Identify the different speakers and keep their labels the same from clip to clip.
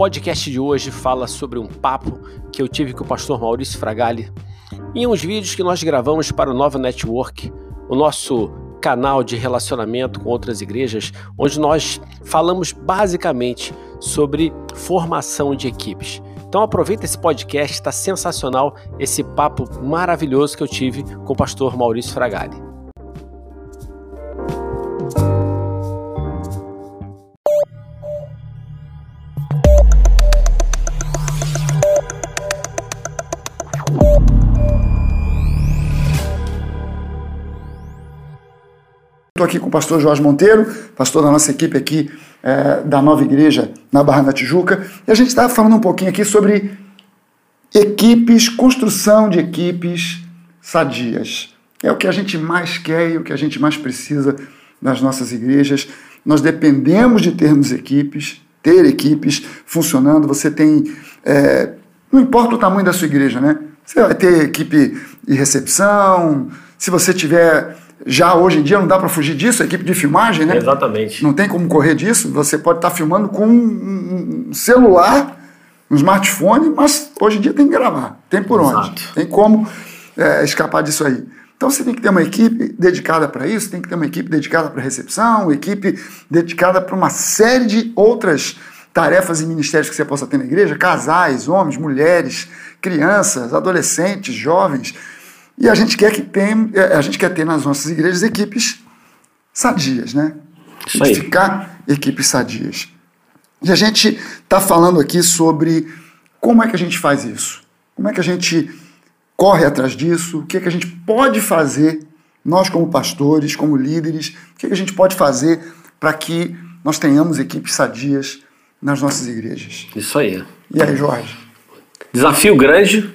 Speaker 1: podcast de hoje fala sobre um papo que eu tive com o pastor Maurício Fragali em uns vídeos que nós gravamos para o Nova Network, o nosso canal de relacionamento com outras igrejas, onde nós falamos basicamente sobre formação de equipes. Então aproveita esse podcast, está sensacional esse papo maravilhoso que eu tive com o pastor Maurício Fragali.
Speaker 2: Estou aqui com o pastor Jorge Monteiro, pastor da nossa equipe aqui é, da nova igreja na Barra da Tijuca, e a gente estava falando um pouquinho aqui sobre equipes, construção de equipes sadias. É o que a gente mais quer e o que a gente mais precisa nas nossas igrejas. Nós dependemos de termos equipes, ter equipes funcionando. Você tem. É, não importa o tamanho da sua igreja, né? Você vai ter equipe de recepção, se você tiver já hoje em dia não dá para fugir disso, a equipe de filmagem, né?
Speaker 1: Exatamente.
Speaker 2: Não tem como correr disso. Você pode estar tá filmando com um celular, um smartphone, mas hoje em dia tem que gravar. Tem por onde. Exato. Tem como é, escapar disso aí. Então você tem que ter uma equipe dedicada para isso, tem que ter uma equipe dedicada para recepção, uma equipe dedicada para uma série de outras tarefas e ministérios que você possa ter na igreja, casais, homens, mulheres, crianças, adolescentes, jovens. E a gente quer que tem, é, a gente quer ter nas nossas igrejas equipes sadias, né?
Speaker 1: Isso aí.
Speaker 2: Ficar equipes sadias. E a gente está falando aqui sobre como é que a gente faz isso. Como é que a gente corre atrás disso? O que é que a gente pode fazer, nós como pastores, como líderes, o que, é que a gente pode fazer para que nós tenhamos equipes sadias nas nossas igrejas?
Speaker 1: Isso aí.
Speaker 2: E aí, Jorge?
Speaker 1: Desafio grande,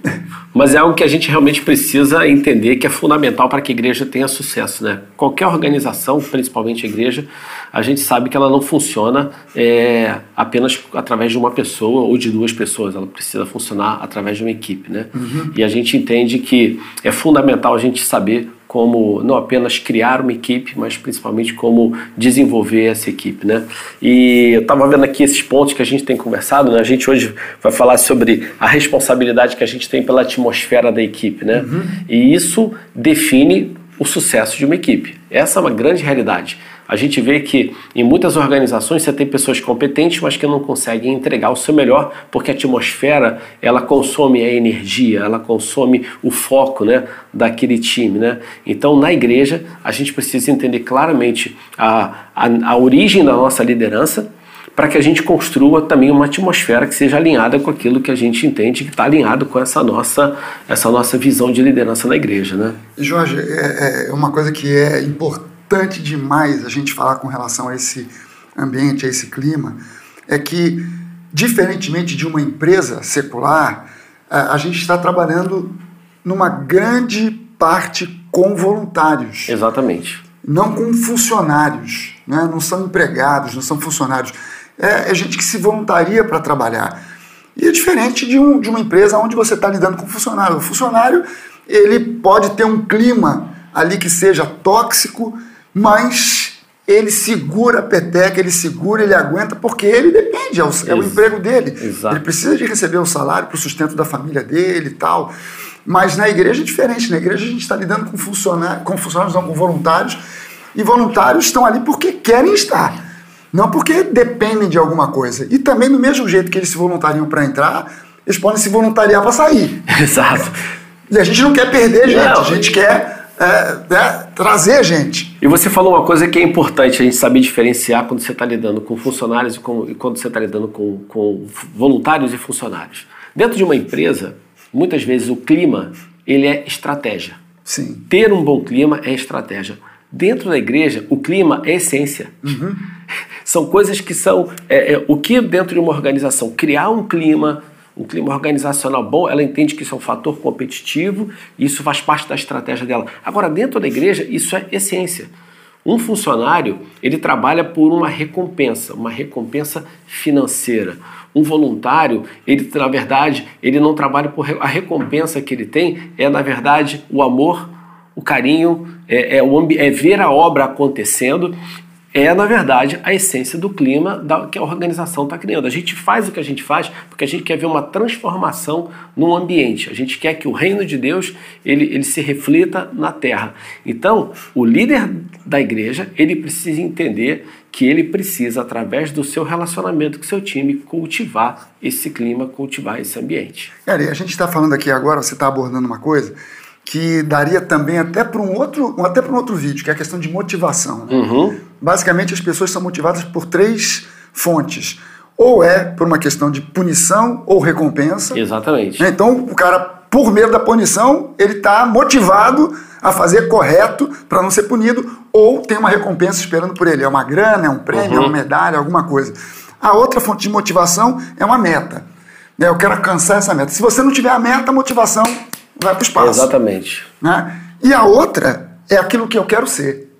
Speaker 1: mas é algo que a gente realmente precisa entender que é fundamental para que a igreja tenha sucesso. Né? Qualquer organização, principalmente a igreja, a gente sabe que ela não funciona é, apenas através de uma pessoa ou de duas pessoas, ela precisa funcionar através de uma equipe. Né? Uhum. E a gente entende que é fundamental a gente saber como não apenas criar uma equipe, mas principalmente como desenvolver essa equipe, né? E eu estava vendo aqui esses pontos que a gente tem conversado, né? A gente hoje vai falar sobre a responsabilidade que a gente tem pela atmosfera da equipe, né? Uhum. E isso define o sucesso de uma equipe. Essa é uma grande realidade. A gente vê que em muitas organizações você tem pessoas competentes, mas que não conseguem entregar o seu melhor, porque a atmosfera ela consome a energia, ela consome o foco né, daquele time. Né? Então, na igreja, a gente precisa entender claramente a, a, a origem da nossa liderança, para que a gente construa também uma atmosfera que seja alinhada com aquilo que a gente entende que está alinhado com essa nossa, essa nossa visão de liderança na igreja. Né?
Speaker 2: Jorge, é, é uma coisa que é importante importante demais a gente falar com relação a esse ambiente, a esse clima, é que, diferentemente de uma empresa secular, a gente está trabalhando numa grande parte com voluntários.
Speaker 1: Exatamente.
Speaker 2: Não com funcionários, né? não são empregados, não são funcionários. É, é gente que se voluntaria para trabalhar. E é diferente de, um, de uma empresa onde você está lidando com funcionário. O funcionário ele pode ter um clima ali que seja tóxico, mas ele segura a peteca, ele segura, ele aguenta, porque ele depende, é o, é o emprego dele.
Speaker 1: Exato.
Speaker 2: Ele precisa de receber o salário para o sustento da família dele e tal. Mas na igreja é diferente. Na igreja a gente está lidando com funcionários, com funcionários, não com voluntários, e voluntários estão ali porque querem estar, não porque dependem de alguma coisa. E também, do mesmo jeito que eles se voluntariam para entrar, eles podem se voluntariar para sair.
Speaker 1: Exato.
Speaker 2: E a gente não quer perder gente, não. a gente quer é, é, trazer gente.
Speaker 1: E você falou uma coisa que é importante a gente saber diferenciar quando você está lidando com funcionários e, com, e quando você está lidando com, com voluntários e funcionários. Dentro de uma empresa, muitas vezes o clima ele é estratégia.
Speaker 2: Sim.
Speaker 1: Ter um bom clima é estratégia. Dentro da igreja, o clima é essência.
Speaker 2: Uhum.
Speaker 1: São coisas que são. É, é, o que dentro de uma organização? Criar um clima um clima organizacional bom, ela entende que isso é um fator competitivo e isso faz parte da estratégia dela. Agora, dentro da igreja, isso é essência. Um funcionário, ele trabalha por uma recompensa, uma recompensa financeira. Um voluntário, ele na verdade, ele não trabalha por a recompensa que ele tem é na verdade o amor, o carinho, é, é, é ver a obra acontecendo é, na verdade, a essência do clima da, que a organização está criando. A gente faz o que a gente faz porque a gente quer ver uma transformação no ambiente. A gente quer que o reino de Deus ele, ele se reflita na terra. Então, o líder da igreja ele precisa entender que ele precisa, através do seu relacionamento com seu time, cultivar esse clima, cultivar esse ambiente.
Speaker 2: Cara, e a gente está falando aqui agora, você está abordando uma coisa que daria também até para um outro, até para um outro vídeo, que é a questão de motivação. Né?
Speaker 1: Uhum.
Speaker 2: Basicamente, as pessoas são motivadas por três fontes. Ou é por uma questão de punição ou recompensa.
Speaker 1: Exatamente.
Speaker 2: Né? Então, o cara, por medo da punição, ele está motivado a fazer correto para não ser punido, ou tem uma recompensa esperando por ele. É uma grana, é um prêmio, uhum. é uma medalha, alguma coisa. A outra fonte de motivação é uma meta. Né? Eu quero alcançar essa meta. Se você não tiver a meta, a motivação vai para o espaço.
Speaker 1: Exatamente.
Speaker 2: Né? E a outra é aquilo que eu quero ser.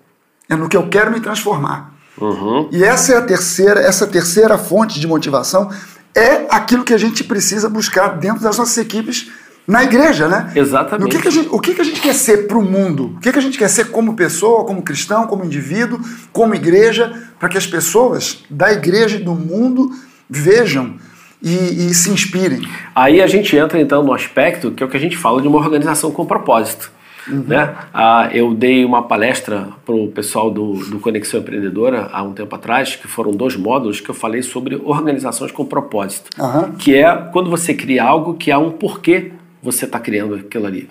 Speaker 2: É no que eu quero me transformar.
Speaker 1: Uhum.
Speaker 2: E essa é a terceira, essa terceira fonte de motivação é aquilo que a gente precisa buscar dentro das nossas equipes na igreja, né?
Speaker 1: Exatamente.
Speaker 2: O que, que, a, gente, o que, que a gente quer ser para o mundo? O que, que a gente quer ser como pessoa, como cristão, como indivíduo, como igreja, para que as pessoas da igreja e do mundo vejam e, e, se inspirem.
Speaker 1: Aí a gente entra então no aspecto que é o que a gente fala de uma organização com propósito. Uhum. Né? Ah, eu dei uma palestra para o pessoal do, do Conexão Empreendedora há um tempo atrás, que foram dois módulos que eu falei sobre organizações com propósito,
Speaker 2: uhum.
Speaker 1: que é quando você cria algo que há um porquê você está criando aquilo ali.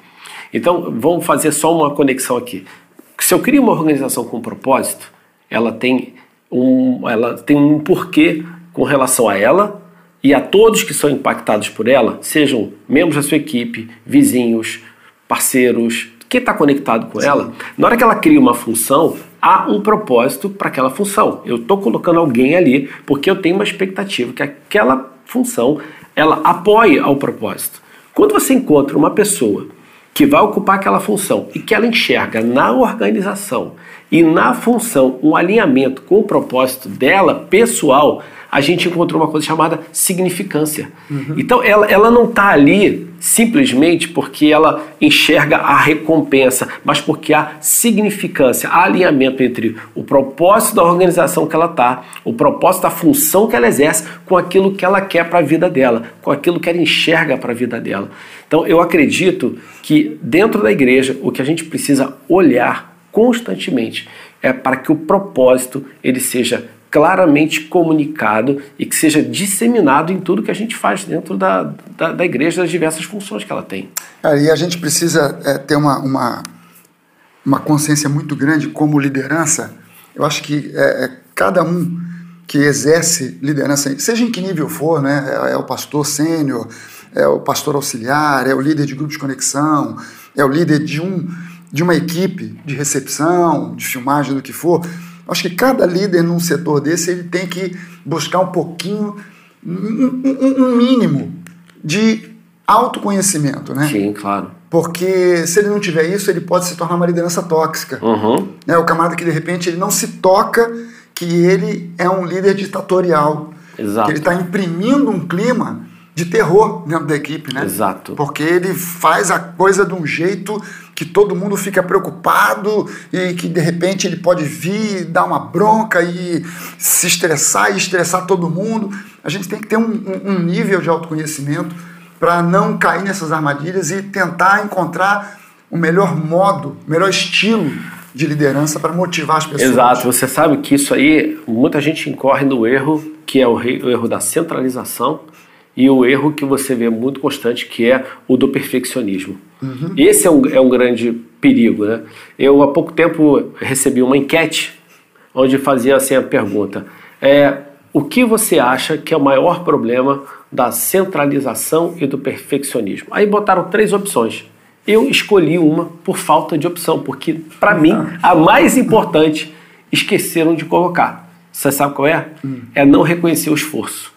Speaker 1: Então, vamos fazer só uma conexão aqui. Se eu crio uma organização com propósito, ela tem um, ela tem um porquê com relação a ela e a todos que são impactados por ela, sejam membros da sua equipe, vizinhos, parceiros, quem está conectado com Sim. ela. Na hora que ela cria uma função, há um propósito para aquela função. Eu estou colocando alguém ali porque eu tenho uma expectativa que aquela função ela apoie ao propósito. Quando você encontra uma pessoa que vai ocupar aquela função e que ela enxerga na organização e na função um alinhamento com o propósito dela pessoal, a gente encontrou uma coisa chamada significância. Uhum. Então ela, ela não está ali simplesmente porque ela enxerga a recompensa, mas porque há significância, há alinhamento entre o propósito da organização que ela está, o propósito da função que ela exerce com aquilo que ela quer para a vida dela, com aquilo que ela enxerga para a vida dela. Então eu acredito que dentro da igreja o que a gente precisa olhar constantemente é para que o propósito ele seja claramente comunicado e que seja disseminado em tudo que a gente faz dentro da, da, da igreja, das diversas funções que ela tem.
Speaker 2: É, e a gente precisa é, ter uma, uma, uma consciência muito grande como liderança. Eu acho que é, é cada um que exerce liderança, seja em que nível for, né, é, é o pastor sênior, é o pastor auxiliar, é o líder de grupo de conexão, é o líder de, um, de uma equipe de recepção, de filmagem, do que for, Acho que cada líder num setor desse ele tem que buscar um pouquinho, um, um, mínimo de autoconhecimento, né?
Speaker 1: Sim, claro.
Speaker 2: Porque se ele não tiver isso, ele pode se tornar uma liderança tóxica.
Speaker 1: Uhum.
Speaker 2: É o camarada que de repente ele não se toca que ele é um líder ditatorial.
Speaker 1: Exato.
Speaker 2: Que ele está imprimindo um clima de terror dentro da equipe, né?
Speaker 1: Exato.
Speaker 2: Porque ele faz a coisa de um jeito que todo mundo fica preocupado e que de repente ele pode vir, dar uma bronca e se estressar e estressar todo mundo. A gente tem que ter um, um nível de autoconhecimento para não cair nessas armadilhas e tentar encontrar o melhor modo, o melhor estilo de liderança para motivar as pessoas.
Speaker 1: Exato, você sabe que isso aí, muita gente incorre no erro, que é o erro da centralização e o erro que você vê muito constante, que é o do perfeccionismo.
Speaker 2: Uhum.
Speaker 1: Esse é um, é um grande perigo. Né? Eu, há pouco tempo, recebi uma enquete onde fazia assim a pergunta: é, o que você acha que é o maior problema da centralização e do perfeccionismo? Aí botaram três opções. Eu escolhi uma por falta de opção, porque, para mim, a mais importante esqueceram de colocar. Você sabe qual é?
Speaker 2: Hum.
Speaker 1: É não reconhecer o esforço.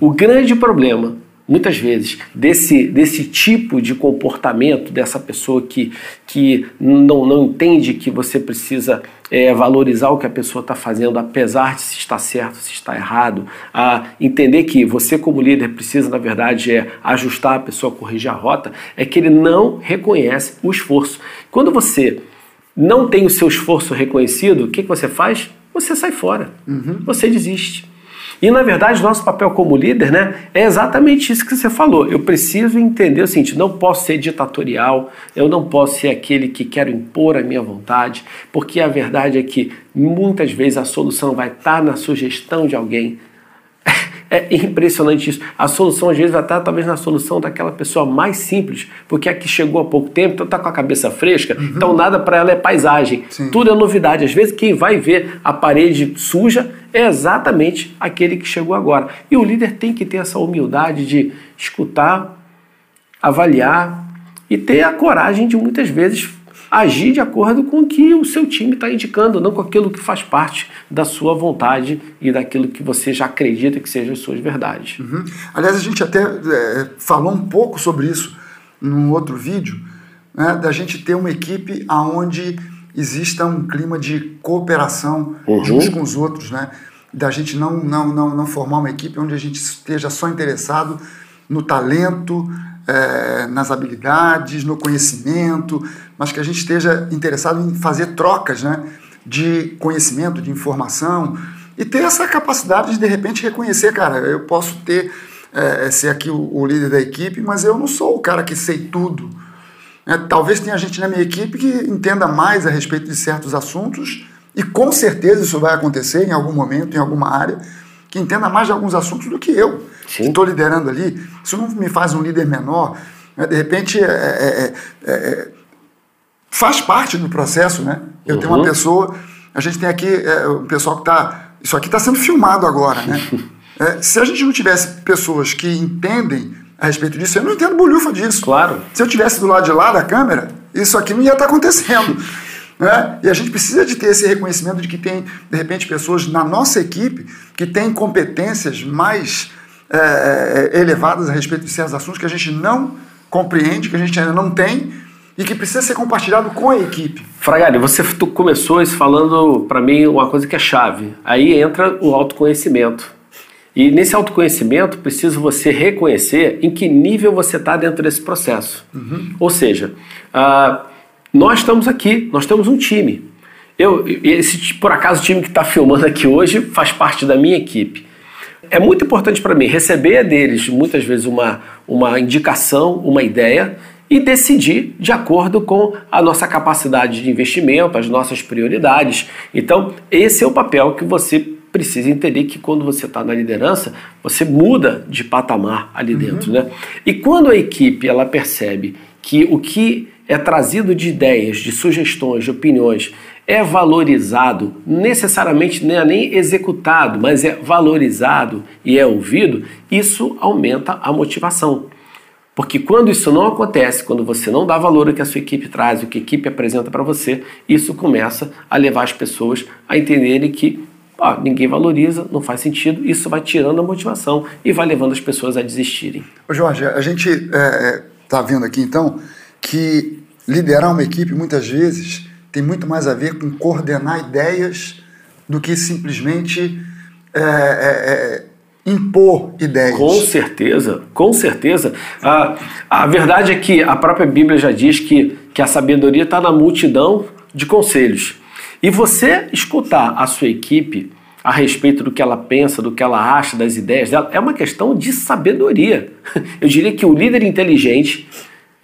Speaker 1: O grande problema, muitas vezes, desse, desse tipo de comportamento, dessa pessoa que, que não, não entende que você precisa é, valorizar o que a pessoa está fazendo, apesar de se está certo, se está errado, a entender que você, como líder, precisa, na verdade, é ajustar a pessoa, corrigir a rota, é que ele não reconhece o esforço. Quando você não tem o seu esforço reconhecido, o que, que você faz? você sai fora, uhum. você desiste. E na verdade, nosso papel como líder né, é exatamente isso que você falou. Eu preciso entender o seguinte: não posso ser ditatorial, eu não posso ser aquele que quero impor a minha vontade, porque a verdade é que muitas vezes a solução vai estar na sugestão de alguém, é impressionante isso. A solução, às vezes, vai estar talvez na solução daquela pessoa mais simples, porque a que chegou há pouco tempo, então está com a cabeça fresca, uhum. então nada para ela é paisagem. Sim. Tudo é novidade. Às vezes, quem vai ver a parede suja é exatamente aquele que chegou agora. E o líder tem que ter essa humildade de escutar, avaliar e ter a coragem de muitas vezes agir de acordo com o que o seu time está indicando, não com aquilo que faz parte da sua vontade e daquilo que você já acredita que sejam as suas verdades.
Speaker 2: Uhum. Aliás, a gente até é, falou um pouco sobre isso num outro vídeo, né, da gente ter uma equipe aonde exista um clima de cooperação uhum. uns com os outros, né? Da gente não, não, não, não formar uma equipe onde a gente esteja só interessado no talento, é, nas habilidades, no conhecimento, mas que a gente esteja interessado em fazer trocas né, de conhecimento, de informação e ter essa capacidade de de repente reconhecer, cara, eu posso ter é, ser aqui o, o, líder da equipe, mas eu não sou o cara que sei tudo. É, talvez tenha gente na minha equipe que entenda mais a respeito de certos assuntos e com certeza isso vai acontecer em algum momento, em alguma área, que entenda mais de alguns assuntos do que eu que estou liderando ali, isso não me faz um líder menor. Né? De repente, é, é, é, é faz parte do processo. Né? Eu uhum. tenho uma uhum. pessoa, a gente tem aqui é, o pessoal que está. Isso aqui está sendo filmado agora. Né? É, se a gente não tivesse pessoas que entendem a respeito disso, eu não entendo bolhufa disso.
Speaker 1: Claro.
Speaker 2: Se eu tivesse do lado de lá da câmera, isso aqui não ia estar tá acontecendo. Né? E a gente precisa de ter esse reconhecimento de que tem, de repente, pessoas na nossa equipe que têm competências mais é, é, elevadas a respeito de certos assuntos que a gente não compreende, que a gente ainda não tem e que precisa ser compartilhado com a equipe.
Speaker 1: Fragari, você começou isso falando para mim uma coisa que é chave. Aí entra o autoconhecimento. E nesse autoconhecimento, precisa você reconhecer em que nível você está dentro desse processo. Uhum. Ou seja, uh, nós estamos aqui, nós temos um time. Eu, esse, por acaso, o time que está filmando aqui hoje faz parte da minha equipe é muito importante para mim receber deles muitas vezes uma, uma indicação, uma ideia e decidir de acordo com a nossa capacidade de investimento, as nossas prioridades. Então, esse é o papel que você precisa entender que quando você está na liderança, você muda de patamar ali uhum. dentro. Né? E quando a equipe ela percebe que o que é trazido de ideias, de sugestões, de opiniões, é valorizado, necessariamente não é nem executado, mas é valorizado e é ouvido, isso aumenta a motivação. Porque quando isso não acontece, quando você não dá valor ao que a sua equipe traz, o que a equipe apresenta para você, isso começa a levar as pessoas a entenderem que ó, ninguém valoriza, não faz sentido, isso vai tirando a motivação e vai levando as pessoas a desistirem.
Speaker 2: Ô Jorge, a gente está é, tá vendo aqui então que liderar uma equipe muitas vezes tem muito mais a ver com coordenar ideias do que simplesmente é, é, é, impor ideias.
Speaker 1: Com certeza, com certeza. A, a verdade é que a própria Bíblia já diz que, que a sabedoria está na multidão de conselhos. E você escutar a sua equipe a respeito do que ela pensa, do que ela acha, das ideias dela, é uma questão de sabedoria. Eu diria que o líder inteligente,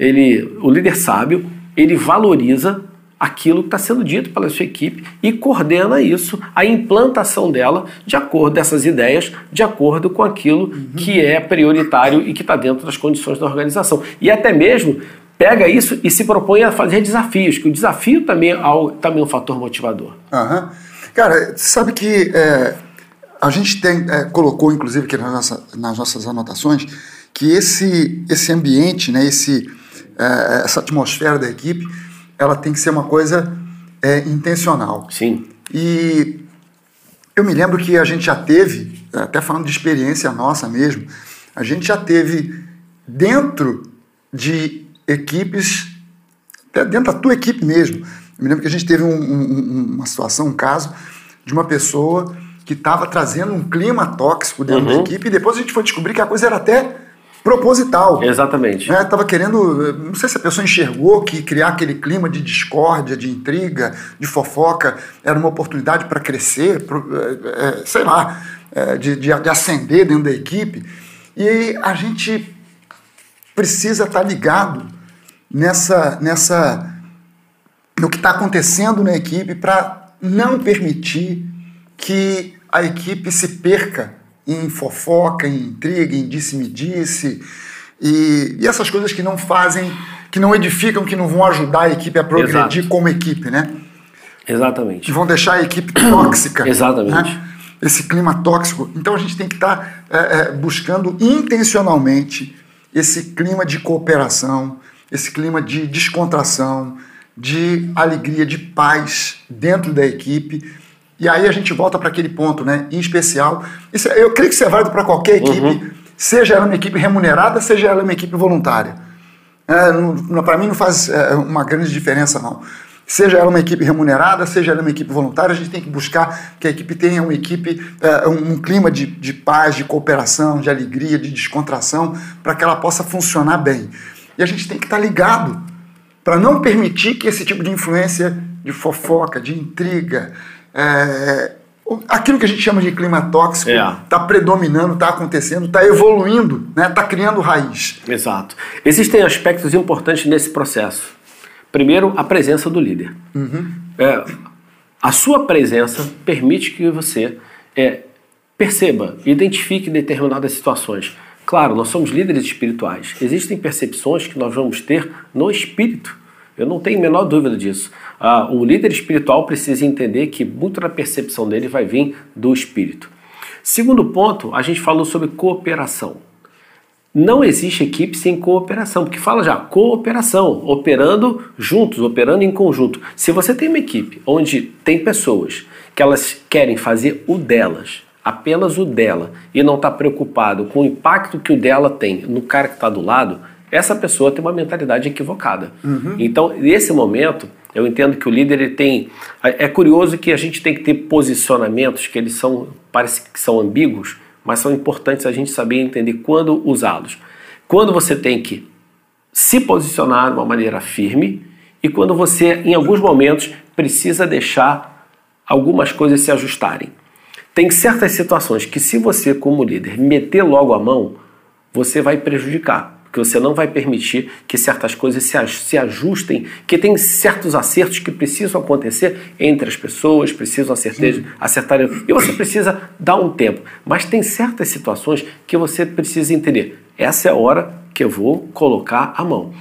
Speaker 1: ele, o líder sábio, ele valoriza aquilo que está sendo dito pela sua equipe e coordena isso, a implantação dela, de acordo dessas ideias, de acordo com aquilo uhum. que é prioritário e que está dentro das condições da organização. E até mesmo pega isso e se propõe a fazer desafios, que o desafio também é, também é um fator motivador.
Speaker 2: Uhum. Cara, sabe que é, a gente tem, é, colocou, inclusive, aqui nas, nossa, nas nossas anotações, que esse, esse ambiente, né, esse, é, essa atmosfera da equipe ela tem que ser uma coisa é, intencional.
Speaker 1: Sim.
Speaker 2: E eu me lembro que a gente já teve, até falando de experiência nossa mesmo, a gente já teve dentro de equipes, até dentro da tua equipe mesmo. Eu me lembro que a gente teve um, um, uma situação, um caso, de uma pessoa que estava trazendo um clima tóxico dentro uhum. da equipe e depois a gente foi descobrir que a coisa era até proposital.
Speaker 1: Exatamente.
Speaker 2: Né? Tava querendo, não sei se a pessoa enxergou que criar aquele clima de discórdia, de intriga, de fofoca era uma oportunidade para crescer, pro, é, é, sei lá, é, de, de, de ascender dentro da equipe. E a gente precisa estar tá ligado nessa, nessa no que está acontecendo na equipe para não permitir que a equipe se perca em fofoca, em intriga, em disse-me-disse, e, e, essas coisas que não fazem, que não edificam, que não vão ajudar a equipe a progredir Exato. como equipe, né?
Speaker 1: Exatamente.
Speaker 2: Que vão deixar a equipe tóxica.
Speaker 1: Exatamente.
Speaker 2: Né? Esse clima tóxico. Então a gente tem que estar tá, é, é, buscando intencionalmente esse clima de cooperação, esse clima de descontração, de alegria, de paz dentro da equipe e aí a gente volta para aquele ponto, né? Em especial, isso, eu creio que isso é válido para qualquer equipe, uhum. seja ela uma equipe remunerada, seja ela uma equipe voluntária. É, para mim não faz é, uma grande diferença, não. Seja ela uma equipe remunerada, seja ela uma equipe voluntária, a gente tem que buscar que a equipe tenha uma equipe, é, um, um clima de, de paz, de cooperação, de alegria, de descontração, para que ela possa funcionar bem. E a gente tem que estar tá ligado para não permitir que esse tipo de influência de fofoca, de intriga, é, aquilo que a gente chama de clima tóxico está é. predominando, está acontecendo, está evoluindo, está né? Tá criando raiz.
Speaker 1: Exato. Existem aspectos importantes nesse processo. Primeiro, a presença do líder. Uhum. É, a sua presença permite que você é, perceba, identifique determinadas situações. Claro, nós somos líderes espirituais. Existem percepções que nós vamos ter no espírito. Eu não tenho a menor dúvida disso. Ah, o líder espiritual precisa entender que muito da percepção dele vai vir do espírito. Segundo ponto, a gente falou sobre cooperação. Não existe equipe sem cooperação, porque fala já cooperação, operando juntos, operando em conjunto. Se você tem uma equipe onde tem pessoas que elas querem fazer o delas, apenas o dela, e não está preocupado com o impacto que o dela tem no cara que está do lado, essa pessoa tem uma mentalidade equivocada. Uhum. Então, nesse momento, eu entendo que o líder ele tem. É curioso que a gente tem que ter posicionamentos que eles são, parece que são ambíguos, mas são importantes a gente saber entender quando usá-los. Quando você tem que se posicionar de uma maneira firme e quando você, em alguns momentos, precisa deixar algumas coisas se ajustarem. Tem certas situações que, se você, como líder, meter logo a mão, você vai prejudicar porque você não vai permitir que certas coisas se, ajustem, que tem certos acertos que precisam acontecer entre as pessoas, precisam acertar, acertar e você precisa dar um tempo. Mas tem certas situações que você precisa entender. Essa é a hora que eu vou colocar a mão.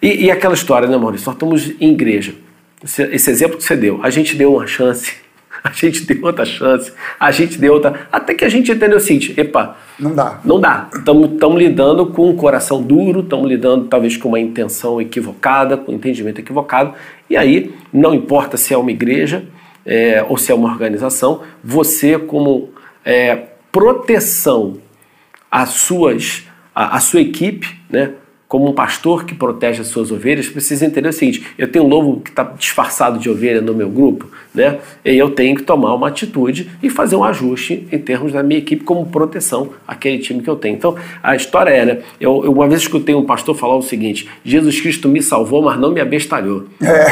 Speaker 1: E, e aquela história, né, Maurício? Nós estamos em igreja. Esse, esse exemplo que você deu, a gente deu uma chance a gente deu outra chance, a gente deu outra. Até que a gente entendeu o seguinte: epa,
Speaker 2: não dá.
Speaker 1: Não dá. Estamos lidando com um coração duro, estamos lidando talvez com uma intenção equivocada, com um entendimento equivocado. E aí, não importa se é uma igreja é, ou se é uma organização, você, como é, proteção às suas, à, à sua equipe, né? Como um pastor que protege as suas ovelhas, precisa entender o seguinte: eu tenho um lobo que está disfarçado de ovelha no meu grupo, né? E eu tenho que tomar uma atitude e fazer um ajuste em termos da minha equipe como proteção àquele time que eu tenho. Então, a história é, né? Eu, eu uma vez escutei um pastor falar o seguinte: Jesus Cristo me salvou, mas não me abestalhou. É.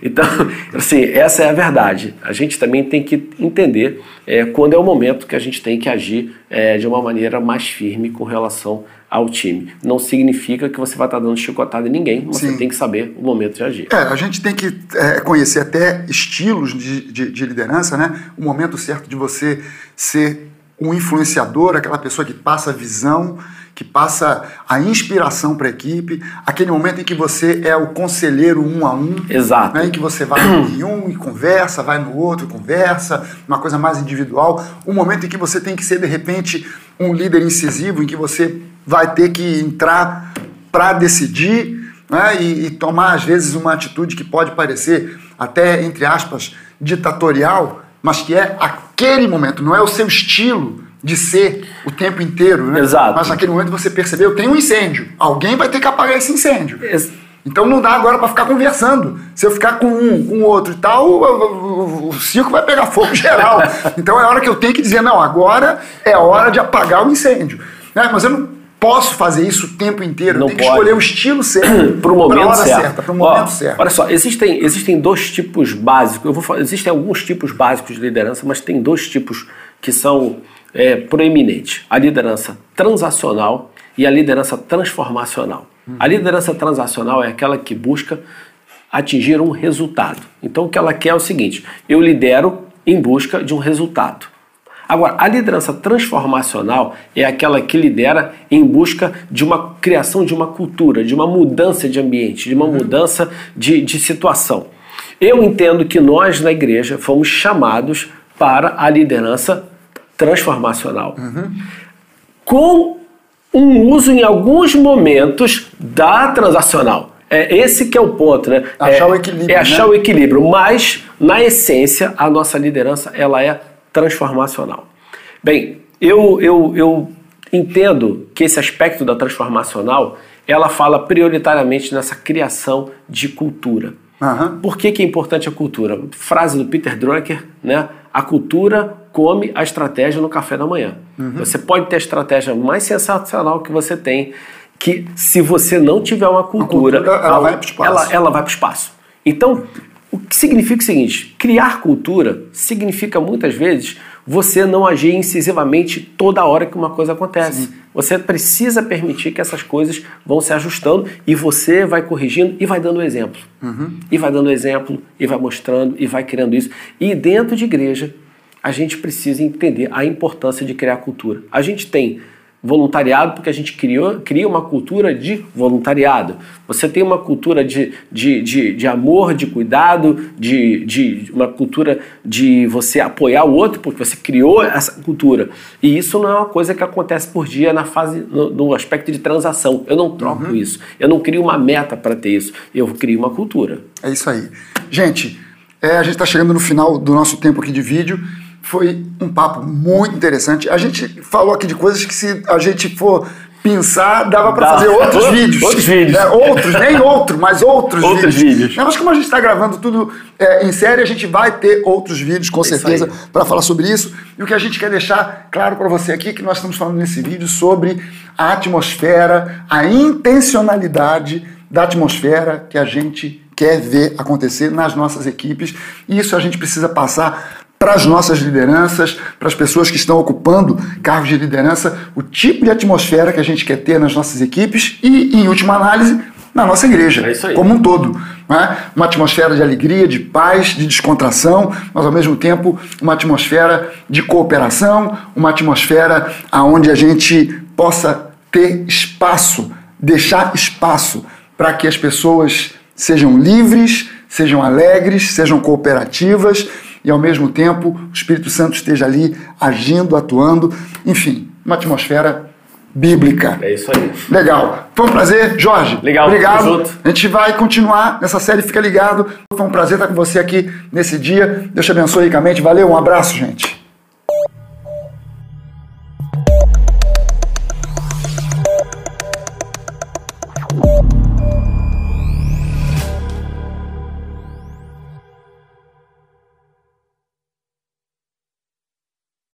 Speaker 1: então, assim, essa é a verdade. A gente também tem que entender é, quando é o momento que a gente tem que agir é, de uma maneira mais firme com relação ao time. Não significa que você vai estar dando chicotada em ninguém, mas Sim. você tem que saber o momento de agir.
Speaker 2: É, a gente tem que é, conhecer até estilos de, de, de, liderança, né? O momento certo de você ser um influenciador, aquela pessoa que passa a visão, que passa a inspiração para a equipe, aquele momento em que você é o conselheiro um a um,
Speaker 1: Exato.
Speaker 2: Né, em que você vai em um e conversa, vai no outro e conversa, uma coisa mais individual, o momento em que você tem que ser de repente um líder incisivo, em que você vai ter que entrar para decidir né, e, e, tomar, às vezes, uma atitude que pode parecer até, entre aspas, ditatorial, mas que é aquele momento, não é o seu estilo de ser o tempo inteiro. Né?
Speaker 1: Exato.
Speaker 2: Mas naquele momento você percebeu, tem um incêndio, alguém vai ter que apagar esse incêndio. Ex então não dá agora para ficar conversando. Se eu ficar com um, com o outro e tal, o, o, o, circo vai pegar fogo geral. então é hora que eu tenho que dizer, não, agora é hora de apagar o incêndio. né? mas eu não posso fazer isso o tempo inteiro.
Speaker 1: Não
Speaker 2: Tem que
Speaker 1: pode.
Speaker 2: escolher o estilo certo.
Speaker 1: para o momento
Speaker 2: hora
Speaker 1: certo.
Speaker 2: certa, para o
Speaker 1: Ó,
Speaker 2: momento certo.
Speaker 1: Olha só, existem, existem dois tipos básicos. Eu vou falar, existem alguns tipos básicos de liderança, mas tem dois tipos que são é, proeminentes: a liderança transacional e a liderança transformacional. A liderança transacional é aquela que busca atingir um resultado. Então, o que ela quer é o seguinte: eu lidero em busca de um resultado. Agora, a liderança transformacional é aquela que lidera em busca de uma criação de uma cultura, de uma mudança de ambiente, de uma mudança de, de situação. Eu entendo que nós na igreja fomos chamados para a liderança transformacional. Com um uso em alguns momentos da transacional. É esse que é o ponto, né?
Speaker 2: Achar
Speaker 1: é,
Speaker 2: o equilíbrio,
Speaker 1: É achar
Speaker 2: né?
Speaker 1: o equilíbrio, mas na essência a nossa liderança ela é transformacional. Bem, eu, eu, eu entendo que esse aspecto da transformacional ela fala prioritariamente nessa criação de cultura.
Speaker 2: Aham.
Speaker 1: Por que, que é importante a cultura? Frase do Peter Drucker, né? A cultura come a estratégia no café da manhã. Você pode ter a estratégia mais sensacional que você tem, que se você não tiver uma cultura,
Speaker 2: cultura, ela vai pro espaço.
Speaker 1: Ela, ela vai para o espaço. Então, o que significa o seguinte: criar cultura significa muitas vezes você não agir incisivamente toda hora que uma coisa acontece. Você precisa permitir que essas coisas vão se ajustando e você vai corrigindo e vai dando exemplo. E vai dando exemplo, e vai mostrando, e vai criando isso. E dentro de igreja, a gente precisa entender a importância de criar cultura. A gente tem voluntariado porque a gente criou, cria uma cultura de voluntariado. Você tem uma cultura de, de, de, de amor, de cuidado, de, de uma cultura de você apoiar o outro porque você criou essa cultura. E isso não é uma coisa que acontece por dia na fase, no, no aspecto de transação. Eu não troco isso. Eu não crio uma meta para ter isso. Eu crio uma cultura.
Speaker 2: É isso aí. Gente, é, a gente está chegando no final do nosso tempo aqui de vídeo. Foi um papo muito interessante. A gente falou aqui de coisas que, se a gente for pensar, dava para fazer outros vídeos.
Speaker 1: outros vídeos.
Speaker 2: Né? Outros, nem outro, mas outros,
Speaker 1: Outros vídeos.
Speaker 2: Não, Mas como a gente está gravando tudo é, em série, a gente vai ter outros vídeos, com
Speaker 1: É
Speaker 2: certeza, para falar sobre isso. E o que a gente quer deixar claro para você aqui, é que nós estamos falando nesse vídeo sobre a atmosfera, a intencionalidade da atmosfera que a gente quer ver acontecer nas nossas equipes. E isso a gente precisa passar para as nossas lideranças, para as pessoas que estão ocupando cargos de liderança, o tipo de atmosfera que a gente quer ter nas nossas equipes e, em última análise, na nossa igreja,
Speaker 1: É isso aí.
Speaker 2: como um todo. Né? Uma atmosfera de alegria, de paz, de descontração, mas ao mesmo tempo uma atmosfera de cooperação, uma atmosfera onde a gente possa ter espaço, deixar espaço para que as pessoas sejam livres, sejam alegres, sejam cooperativas e ao mesmo tempo o Espírito Santo esteja ali agindo, atuando, enfim, uma atmosfera bíblica.
Speaker 1: É isso aí.
Speaker 2: Legal. Foi um prazer, Jorge.
Speaker 1: Legal,
Speaker 2: Obrigado. A gente vai continuar nessa série, fica ligado. Foi um prazer estar com você aqui nesse dia. Deus te abençoe ricamente. Valeu, um abraço, gente.